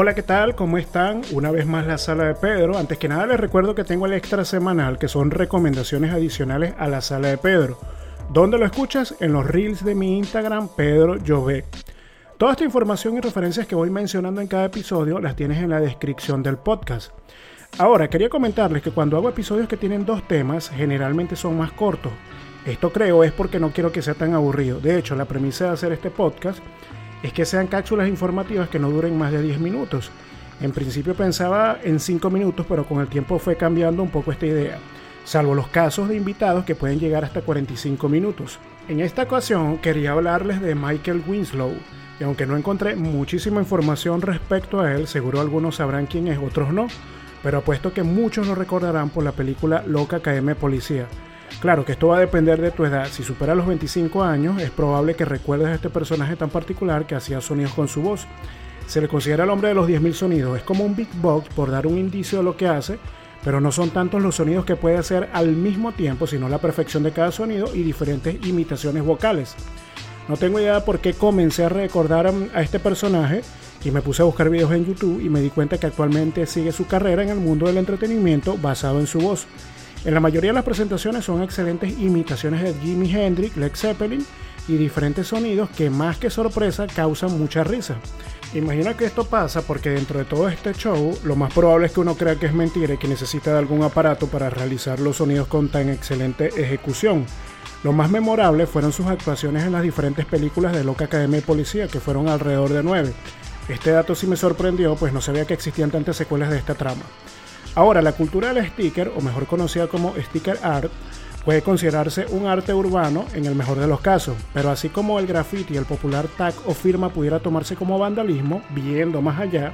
Hola, ¿qué tal? ¿Cómo están? Una vez más la sala de Pedro. Antes que nada les recuerdo que tengo el extra semanal que son recomendaciones adicionales a la sala de Pedro. ¿Dónde lo escuchas? En los reels de mi Instagram, Pedro Llové. Toda esta información y referencias que voy mencionando en cada episodio las tienes en la descripción del podcast. Ahora, quería comentarles que cuando hago episodios que tienen dos temas, generalmente son más cortos. Esto creo es porque no quiero que sea tan aburrido. De hecho, la premisa de hacer este podcast es que sean cápsulas informativas que no duren más de 10 minutos. En principio pensaba en 5 minutos, pero con el tiempo fue cambiando un poco esta idea, salvo los casos de invitados que pueden llegar hasta 45 minutos. En esta ocasión quería hablarles de Michael Winslow, y aunque no encontré muchísima información respecto a él, seguro algunos sabrán quién es, otros no, pero apuesto que muchos lo recordarán por la película Loca KM Policía. Claro que esto va a depender de tu edad. Si supera los 25 años, es probable que recuerdes a este personaje tan particular que hacía sonidos con su voz. Se le considera el hombre de los 10.000 sonidos. Es como un big box por dar un indicio de lo que hace, pero no son tantos los sonidos que puede hacer al mismo tiempo, sino la perfección de cada sonido y diferentes imitaciones vocales. No tengo idea por qué comencé a recordar a este personaje y me puse a buscar videos en YouTube y me di cuenta que actualmente sigue su carrera en el mundo del entretenimiento basado en su voz. En la mayoría de las presentaciones son excelentes imitaciones de Jimi Hendrix, Led Zeppelin y diferentes sonidos que más que sorpresa causan mucha risa. Imagina que esto pasa porque dentro de todo este show lo más probable es que uno crea que es mentira y que necesita de algún aparato para realizar los sonidos con tan excelente ejecución. Lo más memorable fueron sus actuaciones en las diferentes películas de Loca Academia de Policía, que fueron alrededor de nueve. Este dato sí me sorprendió, pues no sabía que existían tantas secuelas de esta trama. Ahora, la cultura del sticker, o mejor conocida como sticker art, puede considerarse un arte urbano en el mejor de los casos, pero así como el graffiti el popular tag o firma pudiera tomarse como vandalismo, viendo más allá,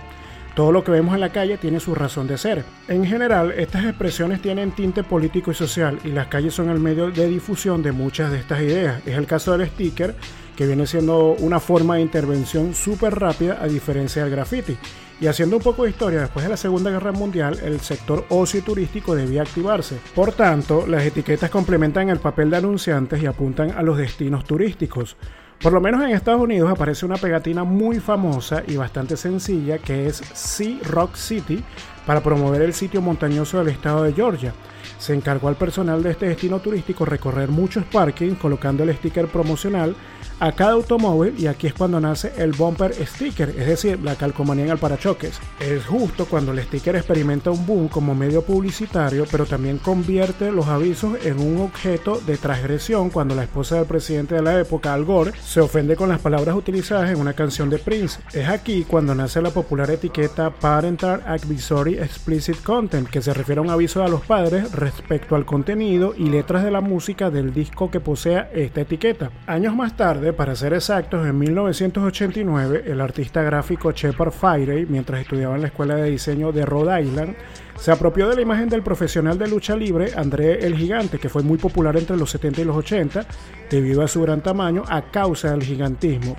todo lo que vemos en la calle tiene su razón de ser. En general, estas expresiones tienen tinte político y social y las calles son el medio de difusión de muchas de estas ideas. Es el caso del sticker, que viene siendo una forma de intervención súper rápida a diferencia del graffiti. Y haciendo un poco de historia, después de la Segunda Guerra Mundial, el sector ocio turístico debía activarse. Por tanto, las etiquetas complementan el papel de anunciantes y apuntan a los destinos turísticos. Por lo menos en Estados Unidos aparece una pegatina muy famosa y bastante sencilla que es Sea Rock City para promover el sitio montañoso del estado de Georgia. Se encargó al personal de este destino turístico recorrer muchos parkings colocando el sticker promocional a cada automóvil y aquí es cuando nace el bumper sticker, es decir, la calcomanía en el parachoques. Es justo cuando el sticker experimenta un boom como medio publicitario, pero también convierte los avisos en un objeto de transgresión cuando la esposa del presidente de la época, Al Gore, se ofende con las palabras utilizadas en una canción de Prince. Es aquí cuando nace la popular etiqueta Parental Advisory Explicit Content, que se refiere a un aviso a los padres respecto al contenido y letras de la música del disco que posea esta etiqueta. Años más tarde, para ser exactos, en 1989, el artista gráfico Shepard Fairey, mientras estudiaba en la escuela de diseño de Rhode Island, se apropió de la imagen del profesional de lucha libre André el Gigante, que fue muy popular entre los 70 y los 80 debido a su gran tamaño a causa del gigantismo.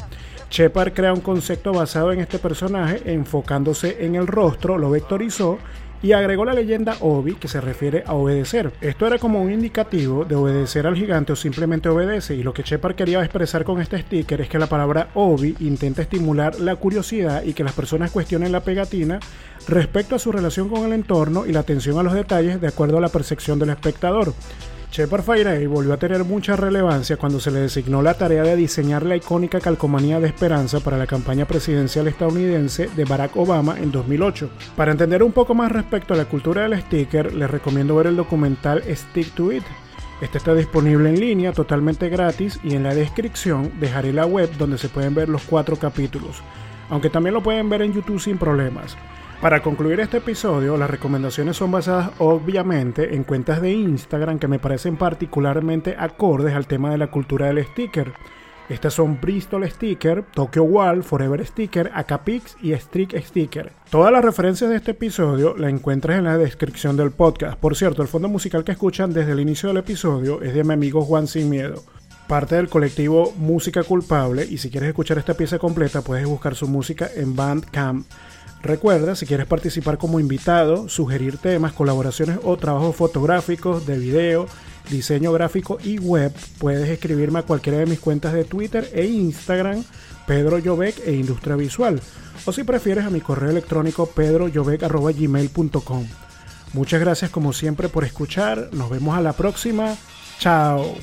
Shepard crea un concepto basado en este personaje, enfocándose en el rostro, lo vectorizó y agregó la leyenda Obi que se refiere a obedecer. Esto era como un indicativo de obedecer al gigante o simplemente obedece y lo que Shepard quería expresar con este sticker es que la palabra Obi intenta estimular la curiosidad y que las personas cuestionen la pegatina respecto a su relación con el entorno y la atención a los detalles de acuerdo a la percepción del espectador. Shepard Fairey volvió a tener mucha relevancia cuando se le designó la tarea de diseñar la icónica calcomanía de esperanza para la campaña presidencial estadounidense de Barack Obama en 2008. Para entender un poco más respecto a la cultura del sticker, les recomiendo ver el documental Stick to It. Este está disponible en línea totalmente gratis y en la descripción dejaré la web donde se pueden ver los cuatro capítulos, aunque también lo pueden ver en YouTube sin problemas. Para concluir este episodio, las recomendaciones son basadas obviamente en cuentas de Instagram que me parecen particularmente acordes al tema de la cultura del sticker. Estas son Bristol Sticker, Tokyo Wall, Forever Sticker, Acapix y Streak Sticker. Todas las referencias de este episodio las encuentras en la descripción del podcast. Por cierto, el fondo musical que escuchan desde el inicio del episodio es de mi amigo Juan Sin Miedo parte del colectivo Música Culpable y si quieres escuchar esta pieza completa puedes buscar su música en Bandcamp. Recuerda, si quieres participar como invitado, sugerir temas, colaboraciones o trabajos fotográficos, de video, diseño gráfico y web, puedes escribirme a cualquiera de mis cuentas de Twitter e Instagram, Pedro Llobec e Industria Visual, o si prefieres a mi correo electrónico pedroyovec.gmail.com. Muchas gracias como siempre por escuchar, nos vemos a la próxima, chao.